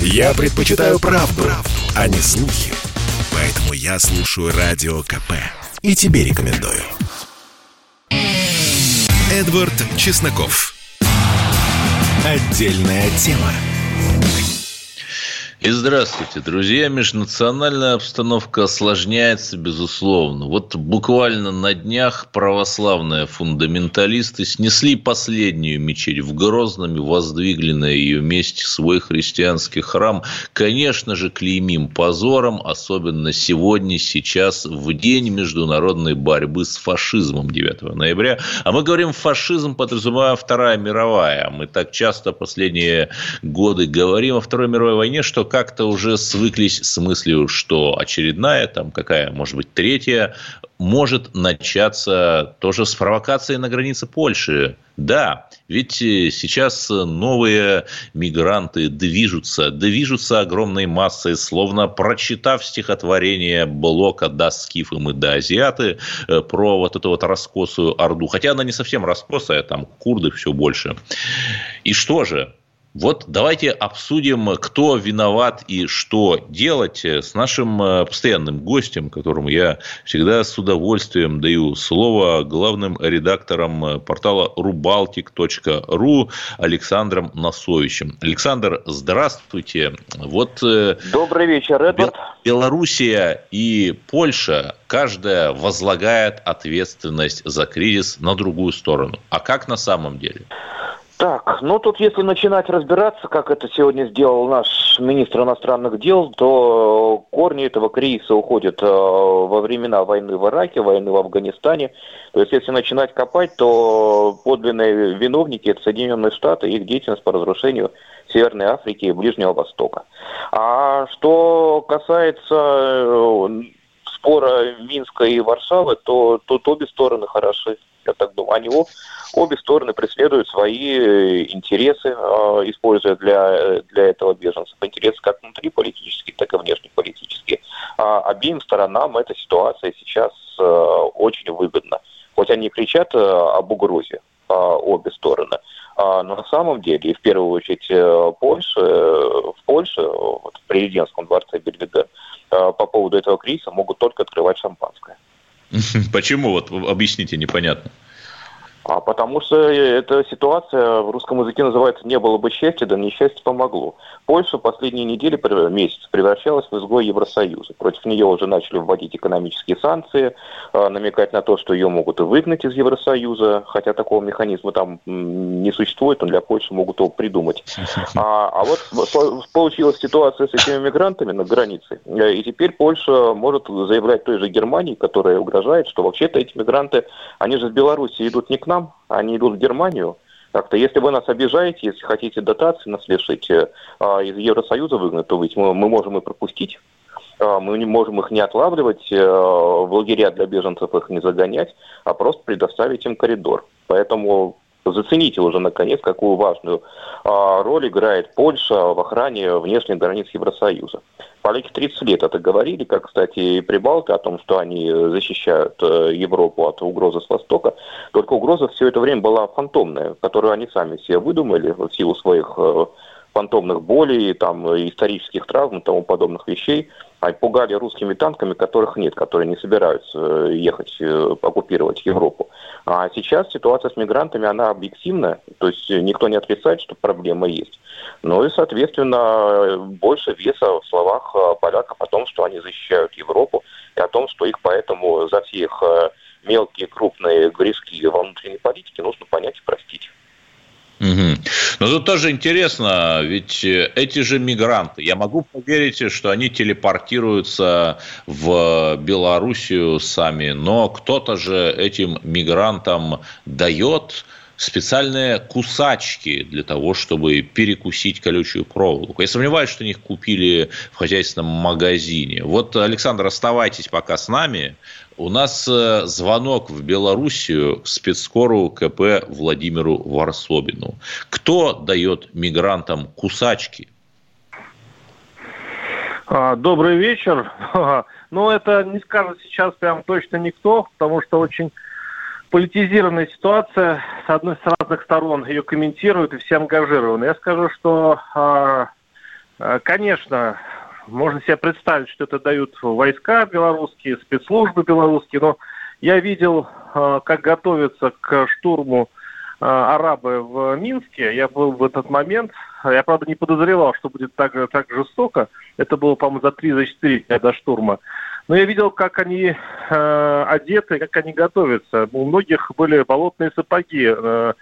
Я предпочитаю правду, правду, а не слухи. Поэтому я слушаю Радио КП. И тебе рекомендую. Эдвард Чесноков. Отдельная тема. И здравствуйте, друзья. Межнациональная обстановка осложняется, безусловно. Вот буквально на днях православные фундаменталисты снесли последнюю мечеть в Грозном и воздвигли на ее месте свой христианский храм. Конечно же, клеймим позором, особенно сегодня, сейчас, в день международной борьбы с фашизмом 9 ноября. А мы говорим фашизм, подразумевая Вторая мировая. Мы так часто последние годы говорим о Второй мировой войне, что как-то уже свыклись с мыслью, что очередная, там какая, может быть, третья, может начаться тоже с провокацией на границе Польши. Да, ведь сейчас новые мигранты движутся, движутся огромной массой, словно прочитав стихотворение Блока «Да скифы мы, да азиаты» про вот эту вот раскосую орду. Хотя она не совсем раскосая, там курды все больше. И что же? Вот давайте обсудим, кто виноват и что делать с нашим э, постоянным гостем, которому я всегда с удовольствием даю слово главным редактором портала rubaltic.ru Александром Носовичем. Александр, здравствуйте. Вот э, Добрый вечер, Эдвард. Белоруссия и Польша, каждая возлагает ответственность за кризис на другую сторону. А как на самом деле? Так, ну тут если начинать разбираться, как это сегодня сделал наш министр иностранных дел, то корни этого кризиса уходят э, во времена войны в Ираке, войны в Афганистане. То есть если начинать копать, то подлинные виновники – это Соединенные Штаты и их деятельность по разрушению Северной Африки и Ближнего Востока. А что касается э, спора Минска и Варшавы, то тут обе стороны хороши я так думаю. Они обе стороны преследуют свои э, интересы, а, используя для, для этого беженцев. Интересы как внутриполитические, так и внешнеполитические. А обеим сторонам эта ситуация сейчас э, очень выгодна. Хоть они кричат э, об угрозе, обе стороны. Но на самом деле, и в первую очередь Польша, в Польше, вот, в президентском дворце Бельведер, по поводу этого кризиса могут только открывать шампанское. Почему? Вот объясните, непонятно. А потому что эта ситуация в русском языке называется «не было бы счастья, да несчастье помогло». Польша последние недели, месяц превращалась в изгой Евросоюза. Против нее уже начали вводить экономические санкции, а, намекать на то, что ее могут выгнать из Евросоюза, хотя такого механизма там не существует, но для Польши могут его придумать. А, а вот получилась ситуация с этими мигрантами на границе, и теперь Польша может заявлять той же Германии, которая угрожает, что вообще-то эти мигранты, они же с Беларуси идут не к нам, нам, они идут в Германию. Как-то, если вы нас обижаете, если хотите дотации нас лишить, а, из Евросоюза выгнать, то ведь мы, мы можем и пропустить. А, мы не можем их не отлавливать, э, в лагеря для беженцев их не загонять, а просто предоставить им коридор. Поэтому зацените уже, наконец, какую важную а, роль играет Польша в охране внешних границ Евросоюза. Поляки 30 лет это говорили, как, кстати, и Прибалты, о том, что они защищают э, Европу от угрозы с Востока. Только угроза все это время была фантомная, которую они сами себе выдумали в силу своих э, фантомных болей, там, исторических травм и тому подобных вещей – а пугали русскими танками, которых нет, которые не собираются э, ехать э, оккупировать Европу. А сейчас ситуация с мигрантами, она объективная, то есть никто не отрицает, что проблема есть. Ну и, соответственно, больше веса в словах э, поляков о том, что они защищают Европу, и о том, что их поэтому за все их мелкие, крупные грешки во внутренней политике нужно понять и простить. Угу. Но тут тоже интересно, ведь э, эти же мигранты, я могу поверить, что они телепортируются в Белоруссию сами, но кто-то же этим мигрантам дает специальные кусачки для того, чтобы перекусить колючую проволоку. Я сомневаюсь, что они их купили в хозяйственном магазине. Вот, Александр, оставайтесь пока с нами. У нас э, звонок в Белоруссию спецскору КП Владимиру Варсобину. Кто дает мигрантам кусачки? А, добрый вечер. Ну, это не скажет сейчас прям точно никто, потому что очень политизированная ситуация. С одной с разных сторон ее комментируют и все ангажированы. Я скажу, что а, Конечно, можно себе представить, что это дают войска белорусские, спецслужбы белорусские, но я видел, как готовятся к штурму арабы в Минске. Я был в этот момент. Я, правда, не подозревал, что будет так, так жестоко. Это было, по-моему, за 3-4 дня до штурма. Но я видел, как они э, одеты, как они готовятся. У многих были болотные сапоги э,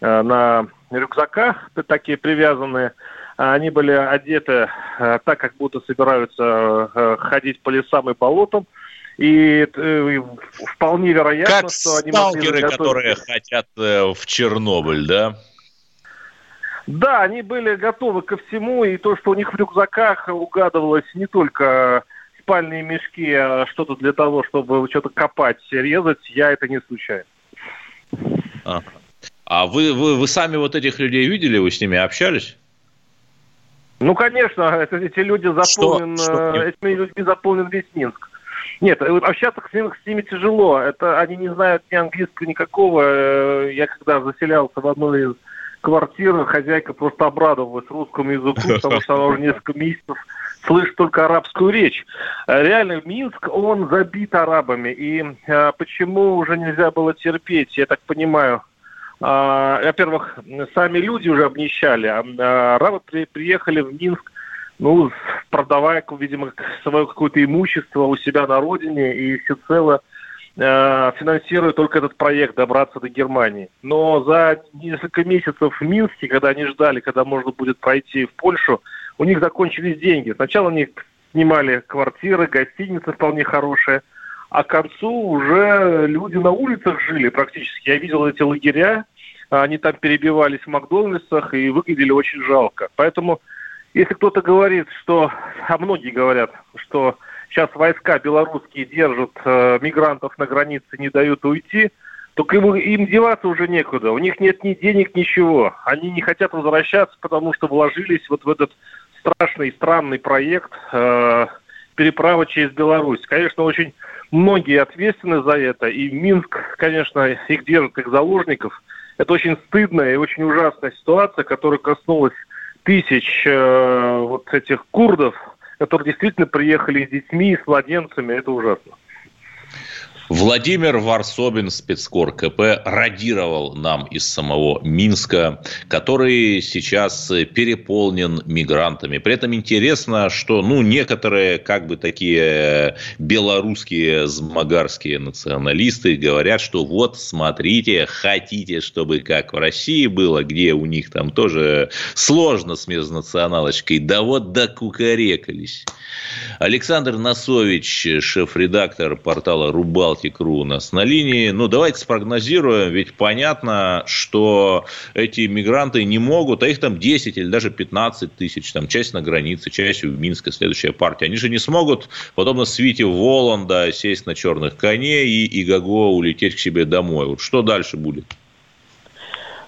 э, на рюкзаках, такие привязанные. Они были одеты э, так, как будто собираются э, ходить по лесам и болотам. И э, вполне вероятно, как что они сталкеры, которые хотят э, в Чернобыль, да? Да, они были готовы ко всему, и то, что у них в рюкзаках угадывалось не только спальные мешки, а что-то для того, чтобы что-то копать, резать, я это не случайно. А, а вы, вы, вы сами вот этих людей видели, вы с ними общались? Ну, конечно, это, эти люди заполнен, что? Что? Этими людьми заполнен весь Минск. Нет, э, общаться с ними, с ними тяжело. Это они не знают ни английского никакого. Э, я когда заселялся в одной из квартир, хозяйка просто обрадовалась русскому языку, потому что она уже несколько месяцев слышит только арабскую речь. Э, реально, Минск, он забит арабами. И а, почему уже нельзя было терпеть, я так понимаю, а, во-первых, сами люди уже обнищали, а, а арабы при, приехали в Минск, ну, продавая, видимо, свое какое-то имущество у себя на родине и всецело э, финансируя только этот проект добраться до Германии. Но за несколько месяцев в Минске, когда они ждали, когда можно будет пройти в Польшу, у них закончились деньги. Сначала они снимали квартиры, гостиницы вполне хорошие, а к концу уже люди на улицах жили практически. Я видел эти лагеря, они там перебивались в Макдональдсах и выглядели очень жалко. Поэтому, если кто-то говорит, что, а многие говорят, что сейчас войска белорусские держат э, мигрантов на границе, не дают уйти, то им, им деваться уже некуда. У них нет ни денег, ничего. Они не хотят возвращаться, потому что вложились вот в этот страшный, странный проект э, переправы через Беларусь. Конечно, очень многие ответственны за это, и Минск, конечно, их держит как заложников. Это очень стыдная и очень ужасная ситуация, которая коснулась тысяч э, вот этих курдов, которые действительно приехали с детьми, с младенцами. Это ужасно. Владимир Варсобин, спецкор КП, радировал нам из самого Минска, который сейчас переполнен мигрантами. При этом интересно, что ну, некоторые как бы такие белорусские змагарские националисты говорят, что вот смотрите, хотите, чтобы как в России было, где у них там тоже сложно с межнационалочкой, да вот докукарекались. Александр Носович, шеф-редактор портала Рубалки Балтик.ру у нас на линии. Ну, давайте спрогнозируем, ведь понятно, что эти мигранты не могут, а их там 10 или даже 15 тысяч, там часть на границе, часть в Минске, следующая партия. Они же не смогут, подобно свите Воланда, сесть на черных коней и Игаго улететь к себе домой. Вот что дальше будет?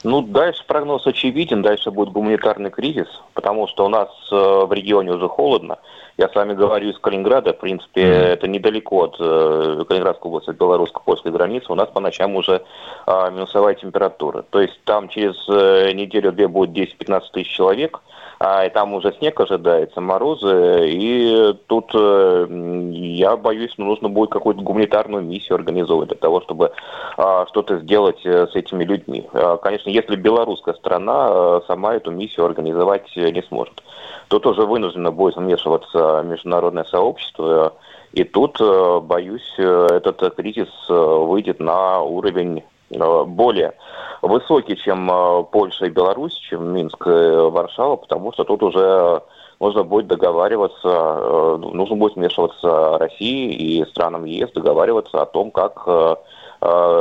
Ну, дальше прогноз очевиден, дальше будет гуманитарный кризис, потому что у нас э, в регионе уже холодно. Я с вами говорю из Калининграда, в принципе, mm-hmm. это недалеко от э, Калининградской области, от белорусско-польской границы. У нас по ночам уже э, минусовая температура. То есть там через э, неделю-две будет 10-15 тысяч человек – а, и там уже снег ожидается, морозы, и тут э, я боюсь, ну, нужно будет какую-то гуманитарную миссию организовывать для того, чтобы а, что-то сделать э, с этими людьми. А, конечно, если белорусская страна э, сама эту миссию организовать не сможет, то тоже вынуждено будет вмешиваться международное сообщество, и тут, боюсь, этот кризис выйдет на уровень более высокий, чем э, Польша и Беларусь, чем Минск и Варшава, потому что тут уже нужно будет договариваться, э, нужно будет вмешиваться России и странам ЕС договариваться о том, как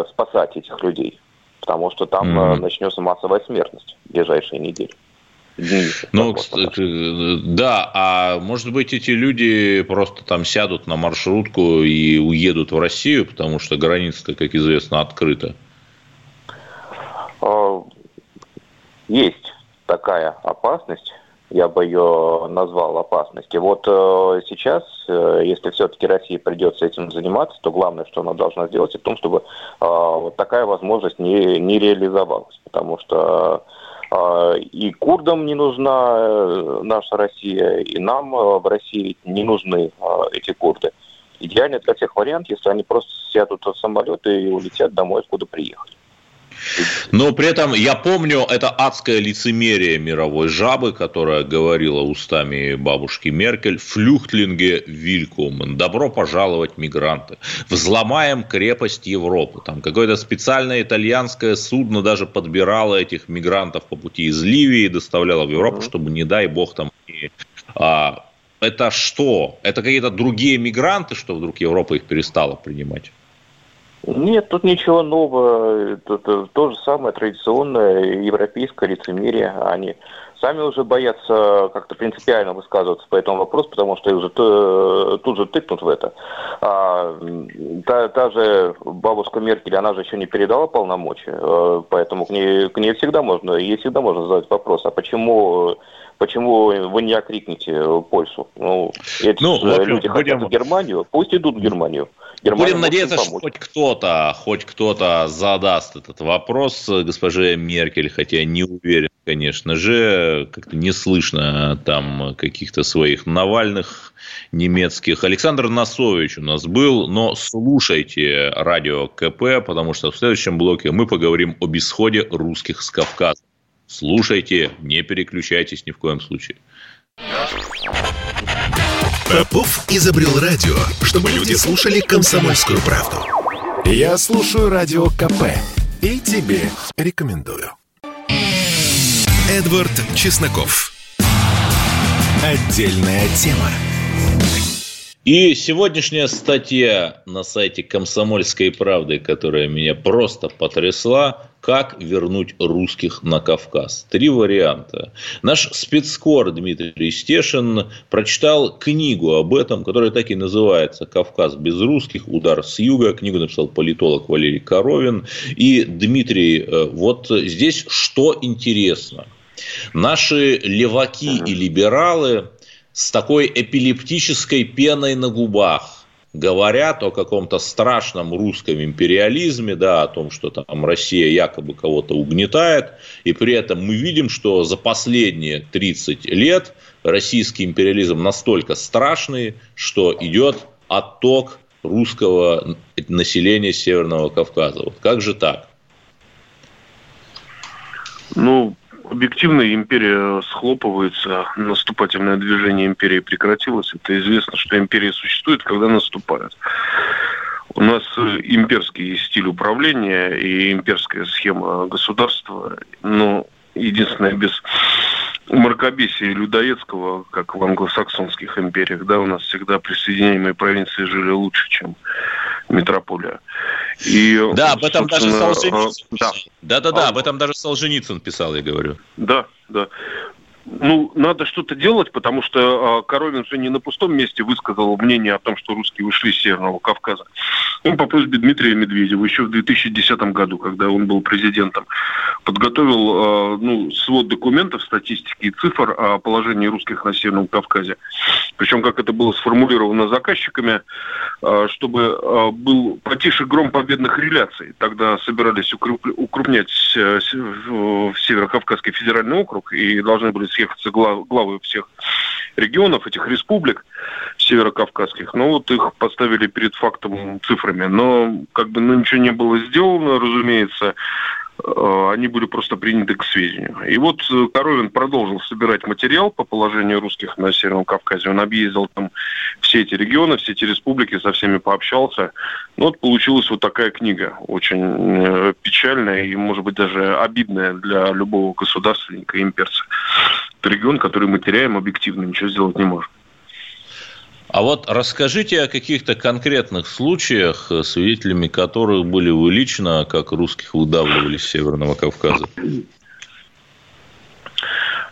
спасать этих людей, потому что там mm-hmm. начнется массовая смертность в ближайшие недели. Ну, да, а может быть эти люди просто там сядут на маршрутку и уедут в Россию, потому что граница, как известно, открыта. Э, есть такая опасность, я бы ее назвал опасностью. Вот э, сейчас, э, если все-таки России придется этим заниматься, то главное, что она должна сделать, это в том, чтобы вот такая возможность не, не реализовалась. Потому что А, и курдам не нужна э, наша Россия, и нам в России не нужны эти курды. Идеально для всех вариант, если они просто сядут в самолет и улетят домой, откуда приехали. Но при этом я помню это адское лицемерие мировой жабы, которая говорила устами бабушки Меркель «Флюхтлинге вилькумен» – «Добро пожаловать, мигранты». «Взломаем крепость Европы». Там какое-то специальное итальянское судно даже подбирало этих мигрантов по пути из Ливии и доставляло в Европу, чтобы, не дай бог, там а, это что? Это какие-то другие мигранты, что вдруг Европа их перестала принимать? Нет, тут ничего нового. Это то же самое традиционное европейское лицемерие. Они сами уже боятся как-то принципиально высказываться по этому вопросу, потому что их уже тут же тыкнут в это. А, та, та же бабушка Меркель, она же еще не передала полномочия, э, поэтому к ней, к ней всегда можно, ей всегда можно задать вопрос, а почему почему вы не окрикнете Польшу? Ну, эти ну, люди будем... хотят в Германию, пусть идут в Германию. Германия Будем надеяться, что хоть кто-то, хоть кто-то задаст этот вопрос госпоже Меркель, хотя не уверен, конечно же, как-то не слышно там каких-то своих Навальных немецких. Александр Носович у нас был, но слушайте радио КП, потому что в следующем блоке мы поговорим об исходе русских с Кавказа. Слушайте, не переключайтесь ни в коем случае. Попов изобрел радио, чтобы люди слушали комсомольскую правду. Я слушаю радио КП и тебе рекомендую. Эдвард Чесноков. Отдельная тема. И сегодняшняя статья на сайте «Комсомольской правды», которая меня просто потрясла, как вернуть русских на Кавказ. Три варианта. Наш спецкор Дмитрий Стешин прочитал книгу об этом, которая так и называется «Кавказ без русских. Удар с юга». Книгу написал политолог Валерий Коровин. И, Дмитрий, э, вот здесь что интересно. Наши леваки и либералы с такой эпилептической пеной на губах говорят о каком-то страшном русском империализме, да, о том, что там Россия якобы кого-то угнетает, и при этом мы видим, что за последние 30 лет российский империализм настолько страшный, что идет отток русского населения Северного Кавказа. Вот как же так? Ну, объективно империя схлопывается, наступательное движение империи прекратилось. Это известно, что империя существует, когда наступает. У нас имперский стиль управления и имперская схема государства, но единственное, без мракобесия людоедского, как в англосаксонских империях, да, у нас всегда присоединяемые провинции жили лучше, чем метрополия. И, да, об этом даже Солженицын. Да, да, да, да, об этом даже Солженицын писал, я говорю. Да, да. Ну, надо что-то делать, потому что э, Коровин же не на пустом месте высказал мнение о том, что русские ушли с Северного Кавказа. Он по просьбе Дмитрия Медведева еще в 2010 году, когда он был президентом, подготовил э, ну, свод документов, статистики и цифр о положении русских на Северном Кавказе. Причем, как это было сформулировано заказчиками, э, чтобы э, был потише гром победных реляций. Тогда собирались укрупнять э, Северо-Кавказский федеральный округ и должны были съехаться глав, главы всех регионов, этих республик северокавказских. Ну, вот их поставили перед фактом цифрами. Но как бы ну, ничего не было сделано, разумеется они были просто приняты к сведению. И вот э, Коровин продолжил собирать материал по положению русских на Северном Кавказе. Он объездил там все эти регионы, все эти республики, со всеми пообщался. Ну вот получилась вот такая книга, очень э, печальная и, может быть, даже обидная для любого государственника имперца. Это регион, который мы теряем объективно, ничего сделать не можем. А вот расскажите о каких-то конкретных случаях, свидетелями которых были вы лично, как русских выдавливали с Северного Кавказа.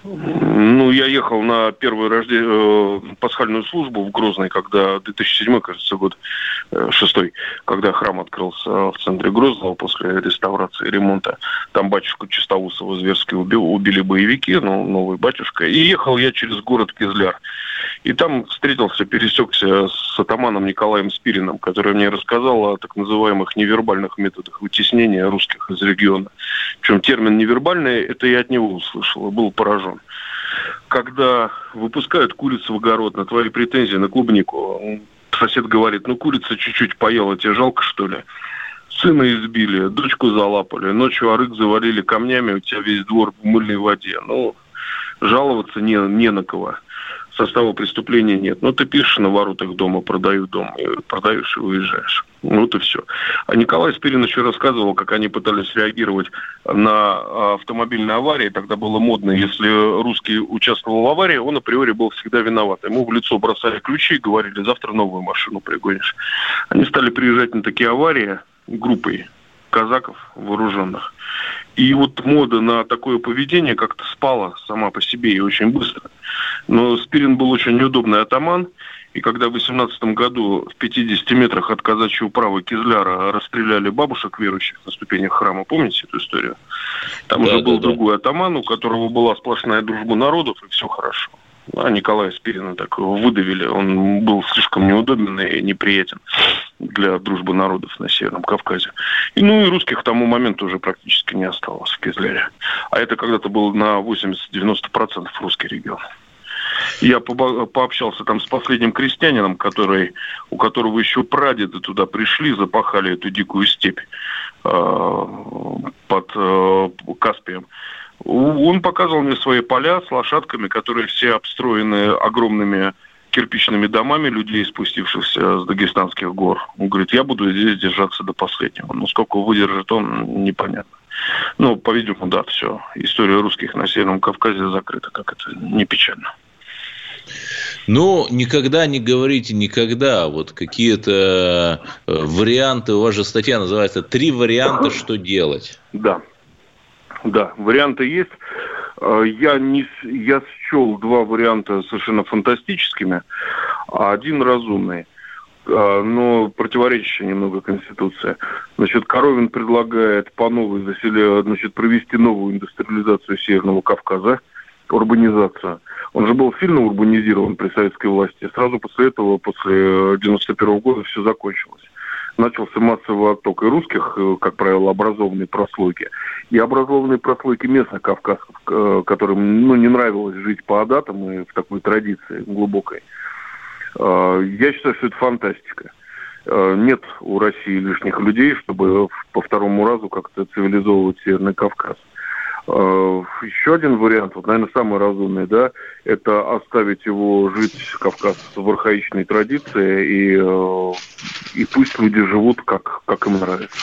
Ну, я ехал на первую рожде... Э, пасхальную службу в Грозной, когда 2007, кажется, год, э, шестой, когда храм открылся в центре Грозного после реставрации ремонта. Там батюшку Чистоусова зверски убил, убили боевики, ну, новый батюшка. И ехал я через город Кизляр. И там встретился, пересекся с атаманом Николаем Спириным, который мне рассказал о так называемых невербальных методах вытеснения русских из региона. Причем термин невербальный, это я от него услышал был поражен. Когда выпускают курицу в огород на твои претензии на клубнику, сосед говорит, ну курица чуть-чуть поела, тебе жалко что ли? Сына избили, дочку залапали, ночью арык завалили камнями, у тебя весь двор в мыльной воде. Ну, жаловаться не, не на кого состава преступления нет. Но ты пишешь на воротах дома, продаю дом, продаешь и уезжаешь. Вот и все. А Николай Спирин еще рассказывал, как они пытались реагировать на автомобильные аварии. Тогда было модно, если русский участвовал в аварии, он априори был всегда виноват. Ему в лицо бросали ключи и говорили, завтра новую машину пригонишь. Они стали приезжать на такие аварии группой казаков вооруженных. И вот мода на такое поведение как-то спала сама по себе и очень быстро. Но Спирин был очень неудобный атаман, и когда в 18 году в 50 метрах от казачьего права Кизляра расстреляли бабушек верующих на ступенях храма, помните эту историю? Там да, уже был да, другой атаман, у которого была сплошная дружба народов, и все хорошо. А Николая Спирина так выдавили. Он был слишком неудобен и неприятен для дружбы народов на Северном Кавказе. И, ну и русских к тому моменту уже практически не осталось в Кизляре. А это когда-то был на 80-90% русский регион. Я пообщался там с последним крестьянином, который, у которого еще прадеды туда пришли, запахали эту дикую степь э, под э, Каспием. Он показывал мне свои поля с лошадками, которые все обстроены огромными кирпичными домами людей, спустившихся с дагестанских гор. Он говорит, я буду здесь держаться до последнего. Но сколько выдержит он, непонятно. Ну, по-видимому, да, все. История русских на Северном Кавказе закрыта, как это не печально. Ну, никогда не говорите никогда. Вот какие-то э, варианты, у вас же статья называется «Три варианта, что делать». Да, да, варианты есть. Э, я, не, я счел два варианта совершенно фантастическими, а один разумный э, но противоречащая немного Конституции. Значит, Коровин предлагает по новой заселе, значит, провести новую индустриализацию Северного Кавказа, урбанизацию. Он же был сильно урбанизирован при советской власти. Сразу после этого, после 91 года, все закончилось начался массовый отток и русских, э, как правило, образованной прослойки, и образованной прослойки местных кавказцев, э, которым ну, не нравилось жить по адатам и в такой традиции глубокой. Э, я считаю, что это фантастика. Нет у России лишних людей, чтобы по второму разу как-то цивилизовывать Северный Кавказ. Э, еще один вариант, вот, наверное, самый разумный, да, это оставить его жить, Кавказ, в архаичной традиции, и, э, и пусть люди живут, как, как им нравится.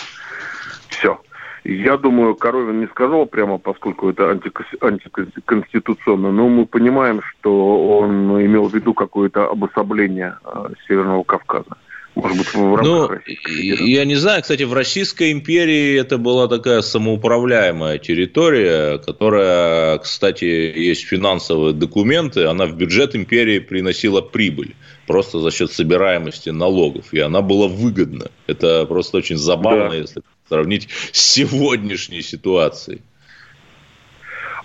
Все. Я думаю, Коровин не сказал прямо, поскольку это антиконституционно, но мы понимаем, что он имел в виду какое-то обособление э, Северного Кавказа. Может быть, в рамках ну, Я не знаю, кстати, в Российской империи это была такая самоуправляемая территория, которая, кстати, есть финансовые документы, она в бюджет империи приносила прибыль просто за счет собираемости налогов, и она была выгодна. Это просто очень забавно, да. если сравнить с сегодняшней ситуацией.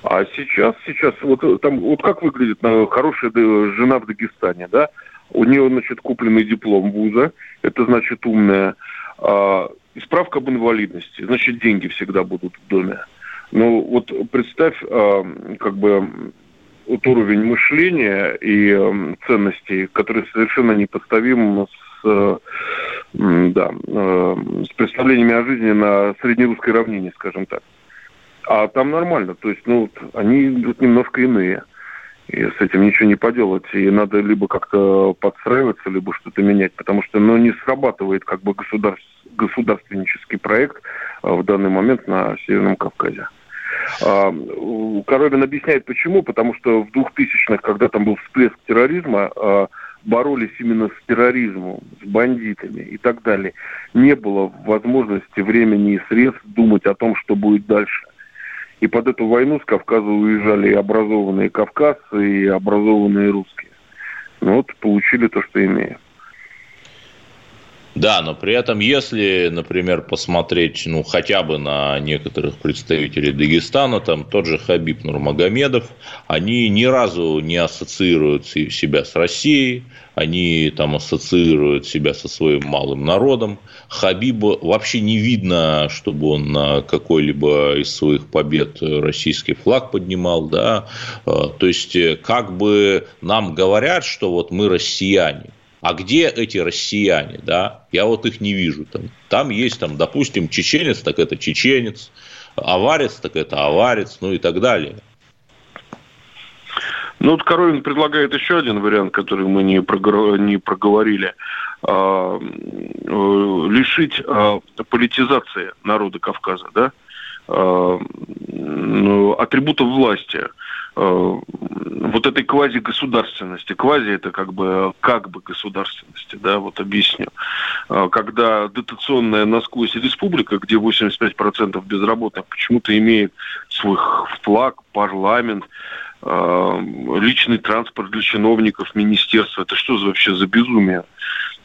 А сейчас, сейчас, вот там, вот как выглядит э, хорошая жена в Дагестане, да? У нее, значит, купленный диплом вуза, это значит умная. А, и справка об инвалидности, значит, деньги всегда будут в доме. Ну, вот представь, а, как бы, вот уровень мышления и а, ценностей, который совершенно непоставим с, да, с представлениями о жизни на среднерусской равнине, скажем так. А там нормально, то есть, ну, вот, они вот немножко иные. И с этим ничего не поделать. И надо либо как-то подстраиваться, либо что-то менять. Потому что ну, не срабатывает как бы государств, государственнический проект а, в данный момент на Северном Кавказе. А, Коровин объясняет почему. Потому что в 2000-х, когда там был всплеск терроризма, а, боролись именно с терроризмом, с бандитами и так далее. Не было возможности, времени и средств думать о том, что будет дальше. И под эту войну с Кавказа уезжали и образованные кавказцы, и образованные русские. Ну вот получили то, что имеем. Да, но при этом, если, например, посмотреть, ну, хотя бы на некоторых представителей Дагестана, там тот же Хабиб Нурмагомедов, они ни разу не ассоциируют себя с Россией, они там ассоциируют себя со своим малым народом. Хабиба вообще не видно, чтобы он на какой-либо из своих побед российский флаг поднимал, да, а, то есть как бы нам говорят, что вот мы россияне, а где эти россияне, да? Я вот их не вижу. Там, там есть, там, допустим, чеченец, так это чеченец, аварец, так это аварец, ну и так далее. Ну, вот Коровин предлагает еще один вариант, который мы не, проговор... не проговорили. А, э, лишить а, политизации народа Кавказа, да? А, ну, атрибутов власти – Э, вот этой квази-государственности. Квази это как бы, как бы государственности, да, вот объясню. Э, когда дотационная насквозь республика, где 85% безработных почему-то имеет свой флаг, парламент, э, личный транспорт для чиновников, министерства. Это что вообще за безумие?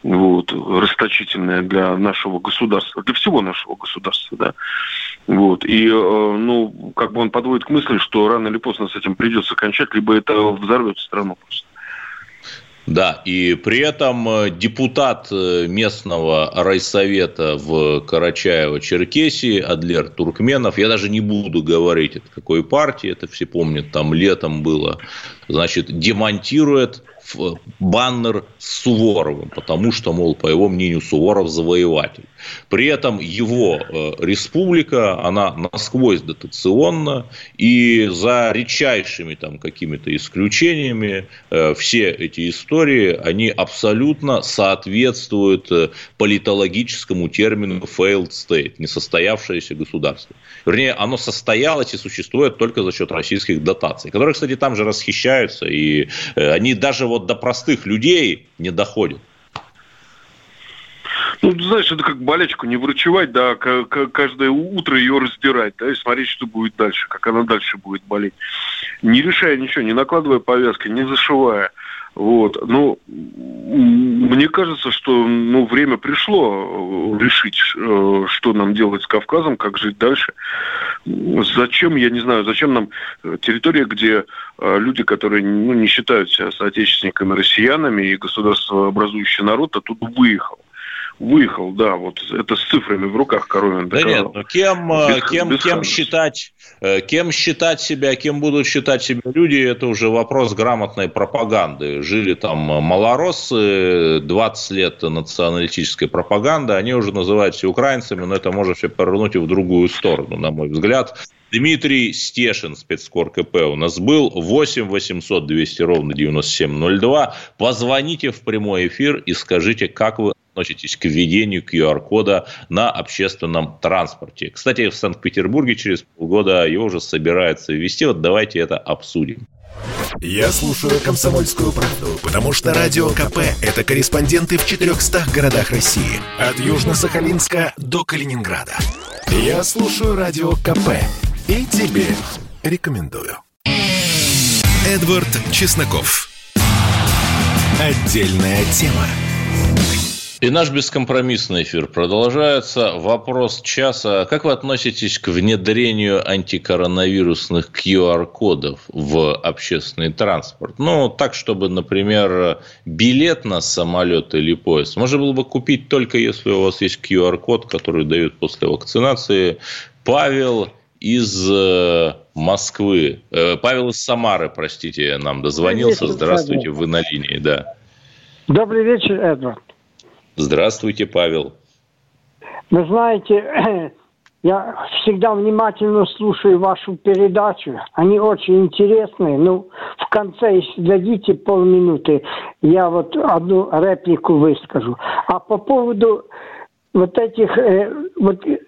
Вот, расточительное для нашего государства, для всего нашего государства, да. Вот. И, э, ну, как бы он подводит к мысли, что рано или поздно с этим придется кончать, либо это взорвет страну просто. Да, и при этом э, депутат э, местного райсовета в Карачаево-Черкесии Адлер Туркменов, я даже не буду говорить, от какой партии, это все помнят, там летом было, значит, демонтирует баннер с Суворовым, потому что, мол, по его мнению, Суворов завоеватель. При этом его э, республика, она насквозь дотационна, и за редчайшими там какими-то исключениями э, все эти истории, они абсолютно соответствуют э, политологическому термину failed state, несостоявшееся государство. Вернее, оно состоялось и существует только за счет российских дотаций, которые, кстати, там же расхищаются, и они даже вот до простых людей не доходят. Ну, знаешь, это как болячку не врачевать, да, каждое утро ее раздирать, да, и смотреть, что будет дальше, как она дальше будет болеть. Не решая ничего, не накладывая повязки, не зашивая. Вот. Ну, мне кажется, что ну, время пришло э, решить, э, что нам делать с Кавказом, как жить дальше. Зачем, я не знаю, зачем нам территория, где э, люди, которые ну, не считают себя соотечественниками россиянами и государствообразующий народ, оттуда выехал выехал, да, вот это с цифрами в руках Коровин доказал. Да нет, но кем, э, без, кем, без кем, считать, э, кем считать себя, кем будут считать себя люди, это уже вопрос грамотной пропаганды. Жили там малороссы, 20 лет националистической пропаганды, они уже называют себя украинцами, но это может все повернуть и в другую сторону, на мой взгляд. Дмитрий Стешин, спецкор КП, у нас был 8 800 200 ровно 9702. Позвоните в прямой эфир и скажите, как вы относитесь к введению QR-кода на общественном транспорте. Кстати, в Санкт-Петербурге через полгода его уже собирается ввести. Вот давайте это обсудим. Я слушаю «Комсомольскую правду», потому что «Радио КП» — это корреспонденты в 400 городах России. От Южно-Сахалинска до Калининграда. Я слушаю «Радио КП» и тебе рекомендую. Эдвард Чесноков. Отдельная тема. И наш бескомпромиссный эфир продолжается. Вопрос часа. Как вы относитесь к внедрению антикоронавирусных QR-кодов в общественный транспорт? Ну, так, чтобы, например, билет на самолет или поезд можно было бы купить только если у вас есть QR-код, который дают после вакцинации. Павел из э, Москвы. Э, Павел из Самары, простите, нам дозвонился. Здравствуйте, вы на линии, да. Добрый вечер, Эдвард. Здравствуйте, Павел. Вы знаете, я всегда внимательно слушаю вашу передачу. Они очень интересные. Ну, в конце, если дадите полминуты, я вот одну реплику выскажу. А по поводу вот этих э, вот, э,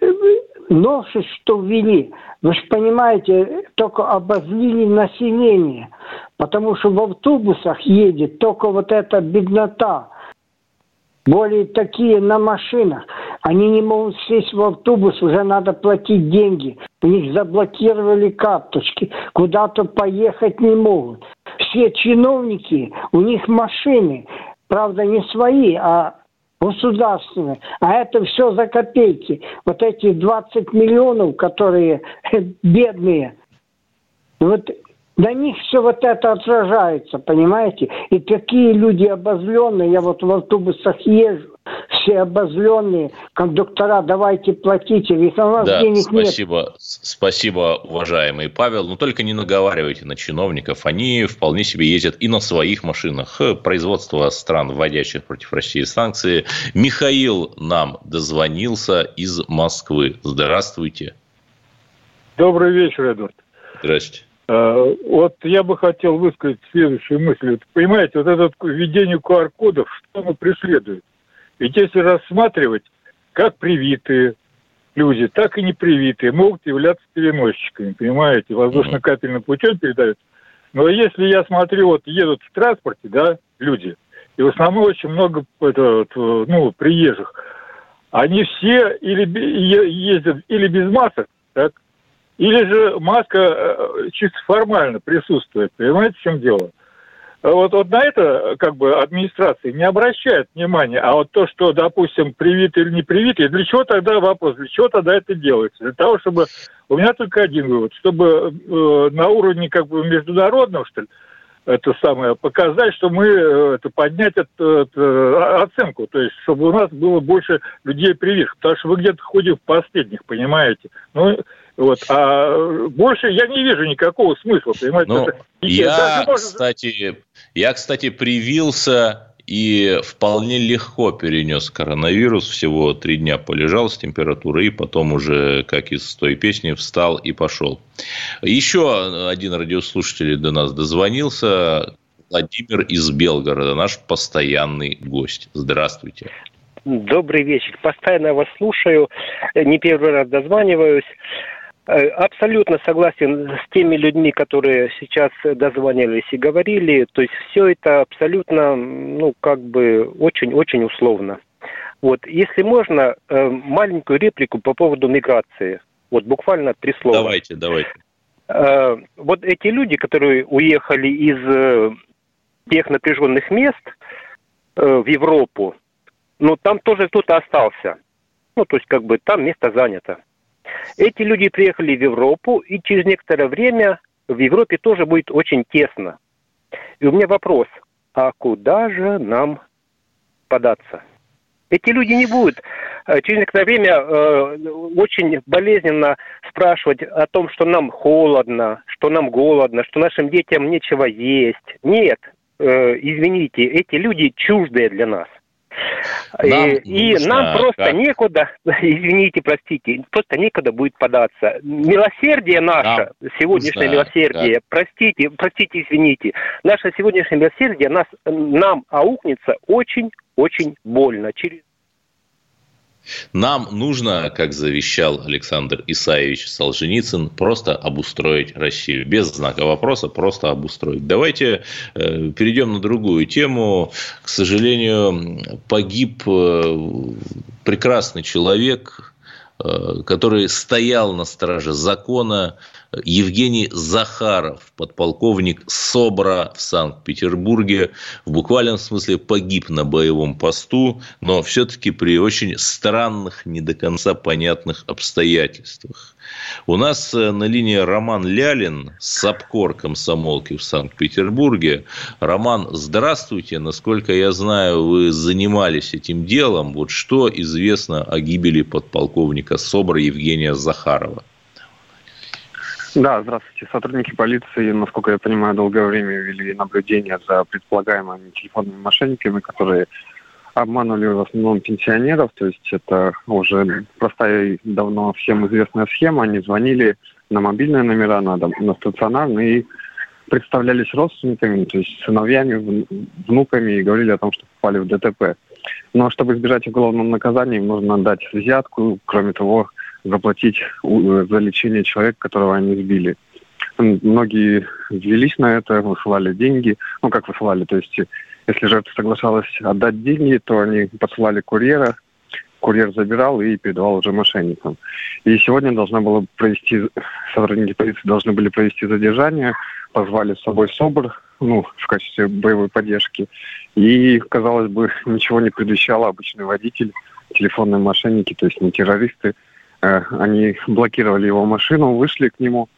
новшеств, что ввели, вы же понимаете, только обозлили население. Потому что в автобусах едет только вот эта беднота – более такие на машинах. Они не могут сесть в автобус, уже надо платить деньги. У них заблокировали карточки, куда-то поехать не могут. Все чиновники, у них машины, правда не свои, а государственное. А это все за копейки. Вот эти 20 миллионов, которые бедные, вот на них все вот это отражается, понимаете? И такие люди обозленные, я вот в автобусах езжу, все обозленные, кондуктора, давайте платите, ведь у нас да, денег спасибо, нет. Спасибо, уважаемый Павел. Но только не наговаривайте на чиновников. Они вполне себе ездят и на своих машинах. Производство стран, вводящих против России санкции. Михаил нам дозвонился из Москвы. Здравствуйте. Добрый вечер, Эдвард. Здравствуйте. А, вот я бы хотел высказать следующую мысль. Понимаете, вот это введение QR-кодов, что оно преследует? Ведь если рассматривать, как привитые люди, так и непривитые могут являться переносчиками, понимаете, воздушно-капельным путем передают. Но если я смотрю, вот едут в транспорте, да, люди, и в основном очень много это, ну, приезжих, они все или ездят или без масок, так, или же маска э, чисто формально присутствует. Понимаете, в чем дело? Вот, вот на это как бы администрация не обращает внимания, а вот то, что, допустим, привит или не привит, для чего тогда вопрос, для чего тогда это делается? Для того, чтобы... У меня только один вывод, чтобы э, на уровне как бы международного, что ли, это самое, показать, что мы э, это поднять это, это, оценку, то есть чтобы у нас было больше людей прививок, потому что вы где-то ходите в последних, понимаете. Ну, вот, а больше я не вижу никакого смысла, понимаете. Ну, это, я, можно... кстати, я, кстати, привился и вполне легко перенес коронавирус. Всего три дня полежал с температурой, и потом уже, как из той песни, встал и пошел. Еще один радиослушатель до нас дозвонился. Владимир из Белгорода, наш постоянный гость. Здравствуйте. Добрый вечер. Постоянно вас слушаю. Не первый раз дозваниваюсь. Э, абсолютно согласен с теми людьми, которые сейчас дозвонились и говорили. То есть все это абсолютно, ну, как бы очень-очень условно. Вот, если можно, э, маленькую реплику по поводу миграции. Вот буквально три слова. Давайте, давайте. Э, вот эти люди, которые уехали из тех напряженных мест в Европу, ну, там тоже кто-то остался. Ну, то есть, как бы, там место занято. Эти люди приехали в Европу, и через некоторое время в Европе тоже будет очень тесно. И у меня вопрос, а куда же нам податься? Эти люди не будут э, через некоторое время э, очень болезненно спрашивать о том, что нам холодно, что нам голодно, что нашим детям нечего есть. Нет, э, извините, эти люди чуждые для нас. Нам и, и нам просто как... некуда, извините, простите, просто некуда будет податься. Милосердие наше, нам сегодняшнее нужно, милосердие, как... простите, простите, извините, наше сегодняшнее милосердие нас, нам аукнется очень-очень больно. Через нам нужно, как завещал Александр Исаевич Солженицын, просто обустроить Россию. Без знака вопроса, просто обустроить. Давайте э, перейдем на другую тему. К сожалению, погиб э, прекрасный человек, э, который стоял на страже закона, Евгений Захаров, подполковник СОБРа в Санкт-Петербурге, в буквальном смысле погиб на боевом посту, но все-таки при очень странных, не до конца понятных обстоятельствах. У нас э, на линии Роман Лялин, САПКОР комсомолки в Санкт-Петербурге. Роман, здравствуйте. Насколько я знаю, вы занимались этим делом. Вот что известно о гибели подполковника СОБРа Евгения Захарова? Да, здравствуйте. Сотрудники полиции, насколько я понимаю, долгое время вели наблюдение за предполагаемыми телефонными мошенниками, которые обманывали в основном пенсионеров. То есть это уже простая и давно всем известная схема. Они звонили на мобильные номера, на, на стационарные и представлялись родственниками, то есть сыновьями, внуками и говорили о том, что попали в ДТП. Но чтобы избежать уголовного наказания, им нужно дать взятку. Кроме того, заплатить за лечение человека, которого они сбили. Многие велись на это, высылали деньги. Ну, как высылали, то есть если жертва соглашалась отдать деньги, то они посылали курьера, курьер забирал и передавал уже мошенникам. И сегодня должна была провести, сотрудники полиции должны были провести задержание, позвали с собой СОБР, ну, в качестве боевой поддержки. И, казалось бы, ничего не предвещало обычный водитель, телефонные мошенники, то есть не террористы. Э, они блокировали его машину, вышли к нему,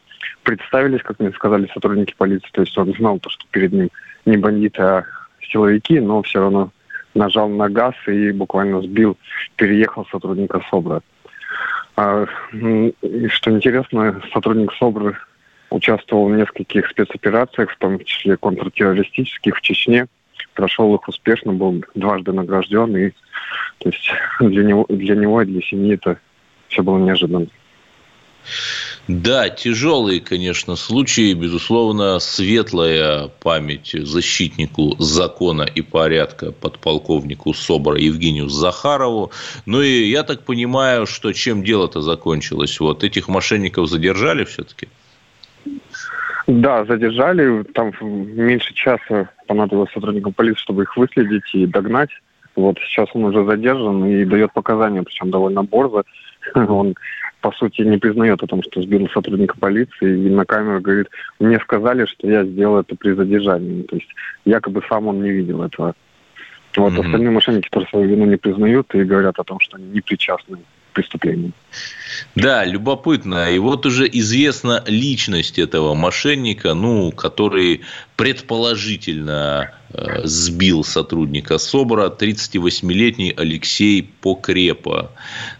представились, как мне сказали сотрудники полиции. То есть он знал, то, что перед ним не бандиты, а силовики, но все равно нажал на газ и буквально сбил, переехал сотрудника СОБРа. А, что интересно, сотрудник СОБРы участвовал в нескольких спецоперациях, в том числе контртеррористических в Чечне, прошел их успешно, был дважды награжден, и то есть для него, для него и для семьи это все было неожиданно. Да, тяжелые, конечно, случаи, безусловно, светлая память защитнику закона и порядка подполковнику СОБРа Евгению Захарову. Ну и я так понимаю, что чем дело-то закончилось? Вот этих мошенников задержали все-таки? Да, задержали. Там меньше часа понадобилось сотрудникам полиции, чтобы их выследить и догнать. Вот сейчас он уже задержан и дает показания, причем довольно борзо. Он по сути, не признает о том, что сбил сотрудника полиции, и на камеру говорит, мне сказали, что я сделал это при задержании. То есть якобы сам он не видел этого. Вот mm-hmm. остальные мошенники тоже свою вину не признают и говорят о том, что они не причастны к преступлению. Да, любопытно. И вот уже известна личность этого мошенника, ну, который предположительно э, сбил сотрудника СОБРа, 38-летний Алексей Покрепа.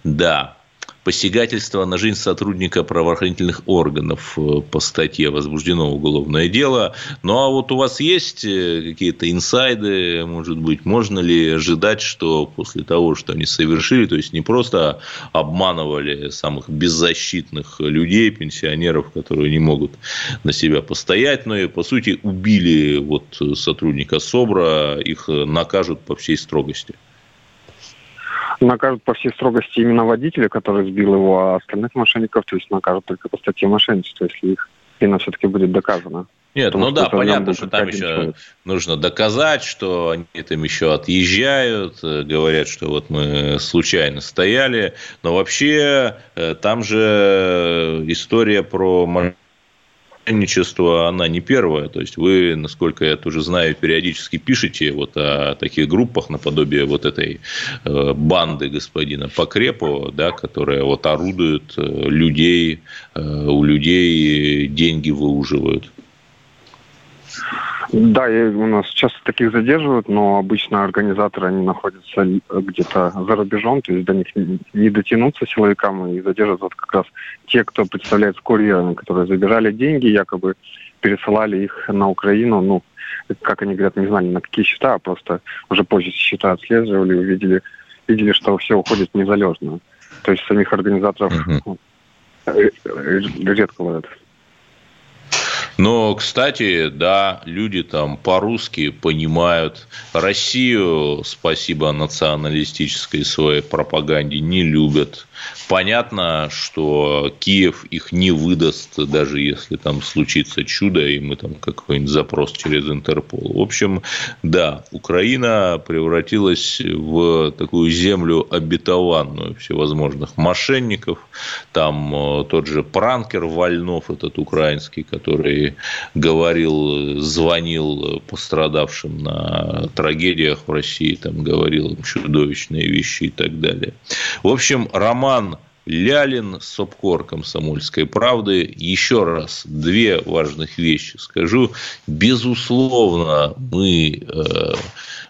Да, посягательство на жизнь сотрудника правоохранительных органов э, по статье возбуждено уголовное дело. Ну, а вот у вас есть э, какие-то инсайды, может быть, можно ли ожидать, что после того, что они совершили, то есть не просто обманывали самых беззащитных людей, пенсионеров, которые не могут на себя постоять, но и, по сути, убили вот сотрудника СОБРа, их накажут по всей строгости? Накажут по всей строгости именно водителя, который сбил его, а остальных мошенников, то есть накажут только по статье мошенничества, если их вина все-таки будет доказана. Нет, Потому ну да, понятно, что там еще человек. нужно доказать, что они там еще отъезжают, э, говорят, что вот мы случайно стояли, но вообще э, там же история про мошенничество, она не первая. То есть вы, насколько я тоже знаю, периодически пишете вот о таких группах наподобие вот этой э, банды господина Покрепова, да, которая вот орудует э, людей, э, у людей деньги выуживают. Да, и у нас часто таких задерживают, но обычно организаторы, они находятся где-то за рубежом, то есть до них не дотянуться силовикам и задерживают вот как раз те, кто представляет курьерами, которые забирали деньги, якобы пересылали их на Украину, ну, как они говорят, не знали на какие счета, а просто уже позже счета отслеживали, увидели, видели, что все уходит незалежно. То есть самих организаторов uh-huh. редко ловят. Но, кстати, да, люди там по-русски понимают Россию, спасибо националистической своей пропаганде, не любят. Понятно, что Киев их не выдаст, даже если там случится чудо, и мы там какой-нибудь запрос через Интерпол. В общем, да, Украина превратилась в такую землю обетованную всевозможных мошенников. Там э, тот же пранкер Вольнов, этот украинский, который говорил, звонил пострадавшим на трагедиях в России, там говорил им чудовищные вещи и так далее. В общем, роман Лялин, Сопкор комсомольской правды. Еще раз, две важных вещи скажу. Безусловно, мы э,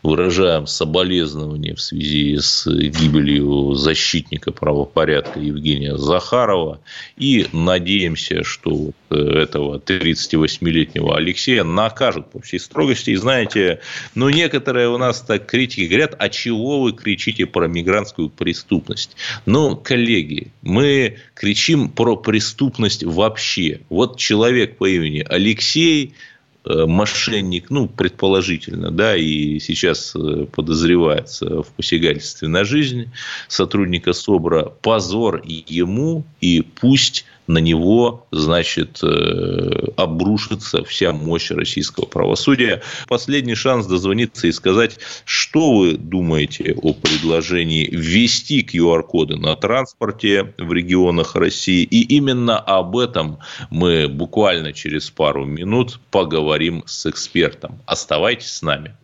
выражаем соболезнования в связи с гибелью защитника правопорядка Евгения Захарова и надеемся, что э, этого 38-летнего Алексея накажут по всей строгости. И знаете, ну, некоторые у нас так критики говорят, а чего вы кричите про мигрантскую преступность? Ну, коллеги, мы кричим про преступность вообще. Вот человек по имени Алексей – мошенник, ну, предположительно, да, и сейчас э, подозревается в посягательстве на жизнь сотрудника СОБРа, позор ему, и пусть на него, значит, э, обрушится вся мощь российского правосудия. Последний шанс дозвониться и сказать, что вы думаете о предложении ввести QR-коды на транспорте в регионах России. И именно об этом мы буквально через пару минут поговорим с экспертом. Оставайтесь с нами.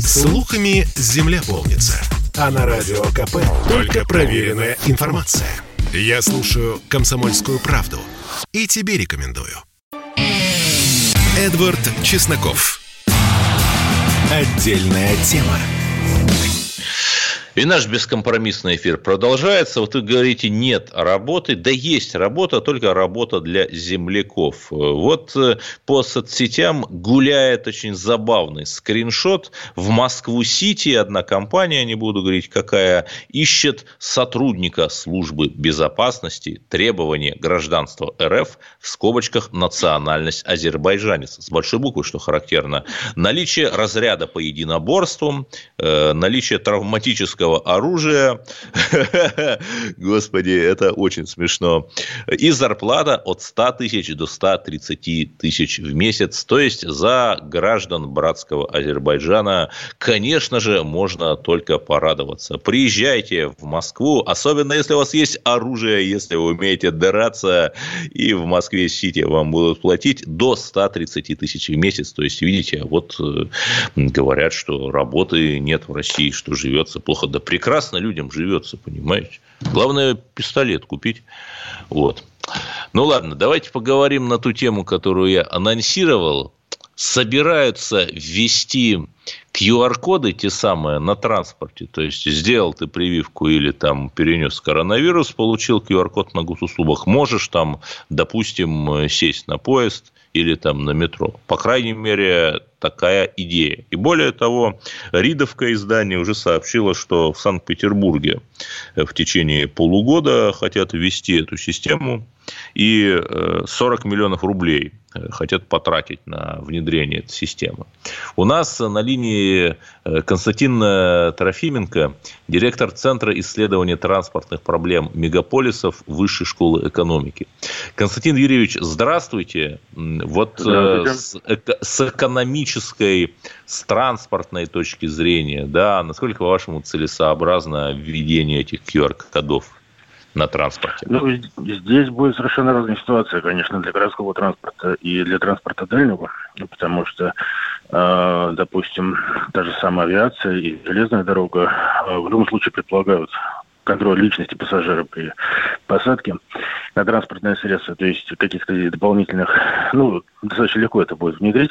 Слухами земля полнится. А на радио КП только проверенная информация. Я слушаю «Комсомольскую правду» и тебе рекомендую. Эдвард Чесноков. Отдельная тема. И наш бескомпромиссный эфир продолжается. Вот вы говорите, нет работы. Да есть работа, только работа для земляков. Вот э, по соцсетям гуляет очень забавный скриншот. В Москву-Сити одна компания, не буду говорить какая, ищет сотрудника службы безопасности, требования гражданства РФ, в скобочках национальность азербайджанец. С большой буквы, что характерно. Наличие разряда по единоборствам, э, наличие травматического огнестрельного оружия. Господи, это очень смешно. И зарплата от 100 тысяч до 130 тысяч в месяц. То есть, за граждан братского Азербайджана, конечно же, можно только порадоваться. Приезжайте в Москву, особенно если у вас есть оружие, если вы умеете драться, и в Москве-Сити вам будут платить до 130 тысяч в месяц. То есть, видите, вот э, говорят, что работы нет в России, что живется плохо. Да прекрасно людям живется, понимаете. Главное, пистолет купить. Вот. Ну ладно, давайте поговорим на ту тему, которую я анонсировал. Собираются ввести QR-коды те самые на транспорте. То есть, сделал ты прививку или там перенес коронавирус, получил QR-код на госуслугах. Можешь там, допустим, сесть на поезд или там на метро. По крайней мере, такая идея. И более того, Ридовка издание уже сообщило, что в Санкт-Петербурге в течение полугода хотят ввести эту систему и 40 э, миллионов рублей э, хотят потратить на внедрение этой системы. У нас на линии э, Константин Трофименко, директор Центра исследования транспортных проблем мегаполисов Высшей школы экономики. Константин Юрьевич, здравствуйте. Вот здравствуйте. С, с экономической, с транспортной точки зрения, да, насколько, по-вашему, целесообразно введение этих QR-кодов? На транспорте? Ну, здесь будет совершенно разная ситуация, конечно, для городского транспорта и для транспорта дальнего, потому что, э, допустим, та же самая авиация и железная дорога э, в любом случае предполагают контроль личности пассажира при посадке на транспортное средство, то есть каких-то дополнительных, ну, достаточно легко это будет внедрить.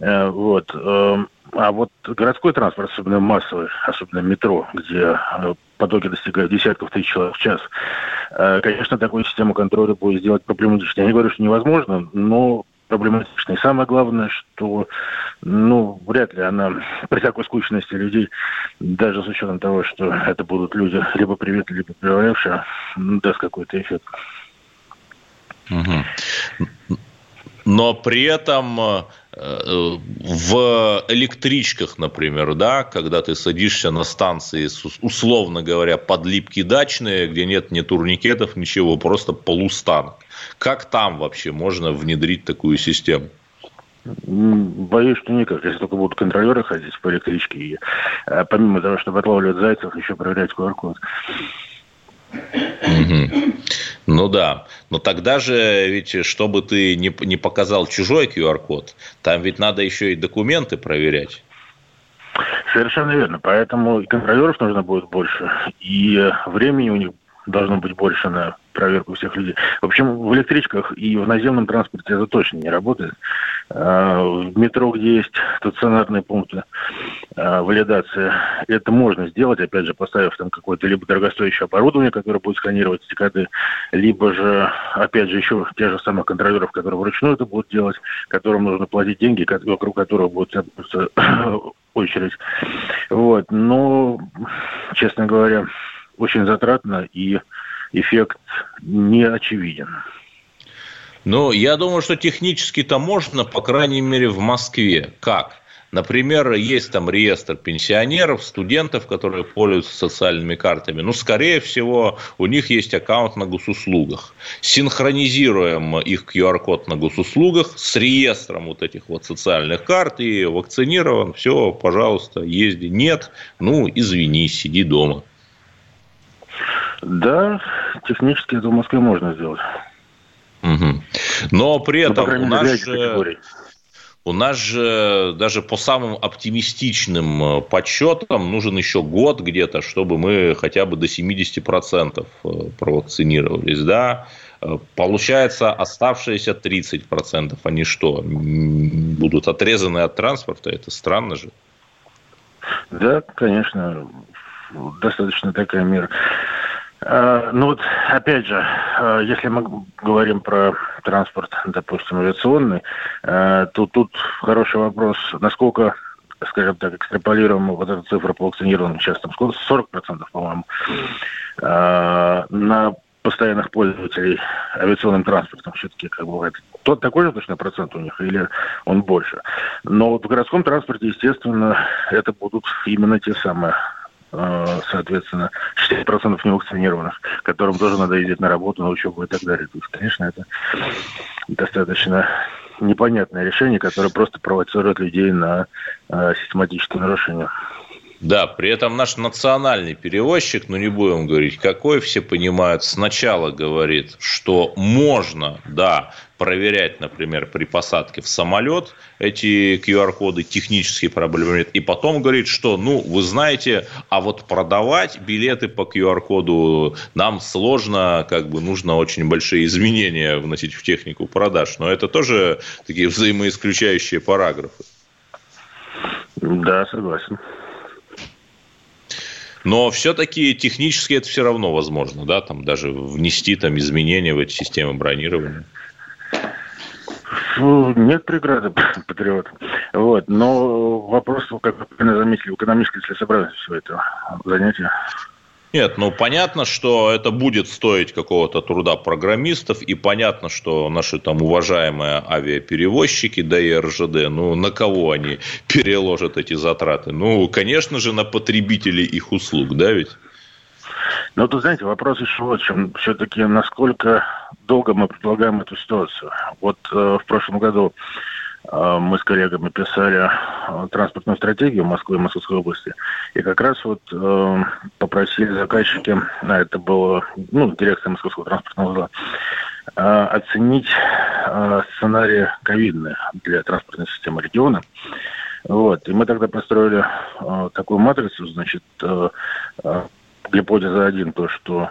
Э, вот. Э, а вот городской транспорт, особенно массовый, особенно метро, где э, потоки достигают десятков тысяч человек в час, конечно, такую систему контроля будет сделать проблематично. Я не говорю, что невозможно, но проблематично. И самое главное, что ну, вряд ли она при такой скучности людей, даже с учетом того, что это будут люди либо привитые, либо приварившие, даст какой-то эффект. Угу. Но при этом э, в электричках, например, да, когда ты садишься на станции, условно говоря, подлипки дачные, где нет ни турникетов, ничего, просто полустанок. Как там вообще можно внедрить такую систему? Боюсь, что никак. Если только будут контролеры ходить по электричке и а помимо того, чтобы отлавливать зайцев, еще проверять QR-код. Ну да, но тогда же ведь, чтобы ты не, не показал чужой QR-код, там ведь надо еще и документы проверять. Совершенно верно. Поэтому и контролеров нужно будет больше, и времени у них должно быть больше на проверку всех людей. В общем, в электричках и в наземном транспорте это точно не работает. А, в метро, где есть стационарные пункты а, валидации, это можно сделать, опять же, поставив там какое-то либо дорогостоящее оборудование, которое будет сканировать стикады, либо же, опять же, еще те же самых контролеров, которые вручную это будут делать, которым нужно платить деньги, вокруг которого будет очередь. Вот. Но, честно говоря, очень затратно и эффект не очевиден. Ну, я думаю, что технически-то можно, по крайней мере, в Москве. Как? Например, есть там реестр пенсионеров, студентов, которые пользуются социальными картами. Ну, скорее всего, у них есть аккаунт на госуслугах. Синхронизируем их QR-код на госуслугах с реестром вот этих вот социальных карт и вакцинирован. Все, пожалуйста, езди. Нет, ну, извини, сиди дома. Да, технически это в Москве можно сделать. Угу. Но при этом ну, у нас же... У нас же даже по самым оптимистичным э, подсчетам нужен еще год где-то, чтобы мы хотя бы до 70% э, провакцинировались. Да? Э, получается, оставшиеся 30%, они что, будут отрезаны от транспорта? Это странно же. Да, конечно, достаточно такая мера. А, ну вот, опять же, а, если мы говорим про транспорт, допустим, авиационный, а, то тут хороший вопрос, насколько скажем так, экстраполируем вот эту цифру по вакцинированным сейчас, там сколько? 40%, по-моему, на постоянных пользователей авиационным транспортом все-таки как бывает. Тот такой же точно процент у них или он больше. Но вот в городском транспорте, естественно, это будут именно те самые Э, соответственно, 60% невакцинированных, которым тоже надо ездить на работу, на учебу и так далее. То есть, конечно, это достаточно непонятное решение, которое просто провоцирует людей на э, систематические нарушения. Да, при этом наш национальный перевозчик, ну не будем говорить какой, все понимают, сначала говорит, что можно, да, проверять, например, при посадке в самолет эти QR-коды, технические проблемы нет. И потом говорит, что, ну, вы знаете, а вот продавать билеты по QR-коду нам сложно, как бы нужно очень большие изменения вносить в технику продаж. Но это тоже такие взаимоисключающие параграфы. Да, согласен. Но все-таки технически это все равно возможно, да, там даже внести там изменения в эти системы бронирования. Ну, нет преграды, патриот. Вот. Но вопрос, как вы заметили, в экономической целесообразности всего этого занятия. Нет, ну понятно, что это будет стоить какого-то труда программистов, и понятно, что наши там уважаемые авиаперевозчики, да и РЖД, ну на кого они переложат эти затраты? Ну, конечно же, на потребителей их услуг, да ведь? Ну, тут, знаете, вопрос еще вот в чем. Все-таки насколько долго мы предлагаем эту ситуацию. Вот э, в прошлом году мы с коллегами писали а, транспортную стратегию Москвы и Московской области. И как раз вот э, попросили заказчики, а это было, ну, дирекция Московского транспортного узла, э, оценить э, сценарии ковидные для транспортной системы региона. Вот. И мы тогда построили э, такую матрицу, значит, э, э, гипотеза один, то, что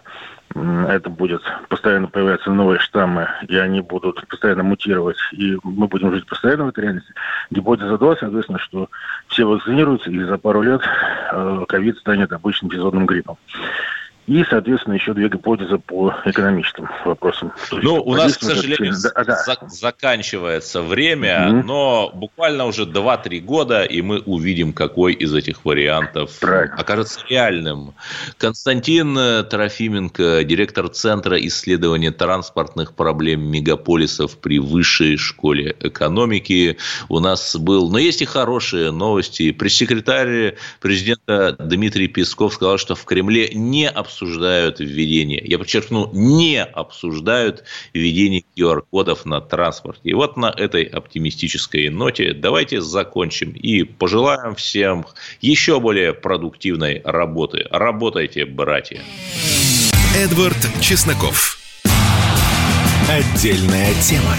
это будет постоянно появляться новые штаммы, и они будут постоянно мутировать, и мы будем жить постоянно в этой реальности. Гипотеза 2, соответственно, что все вакцинируются, и за пару лет э, ковид станет обычным сезонным гриппом. И, соответственно, еще две гипотезы по экономическим вопросам. Ну, у нас, к сожалению, да, да. заканчивается время, угу. но буквально уже 2-3 года, и мы увидим, какой из этих вариантов Правильно. окажется реальным. Константин Трофименко, директор Центра исследования транспортных проблем мегаполисов при Высшей школе экономики, у нас был. Но есть и хорошие новости. Пресс-секретарь президента Дмитрий Песков сказал, что в Кремле не обсуждают обсуждают введение, я подчеркну, не обсуждают введение QR-кодов на транспорте. И вот на этой оптимистической ноте давайте закончим и пожелаем всем еще более продуктивной работы. Работайте, братья. Эдвард Чесноков. Отдельная тема.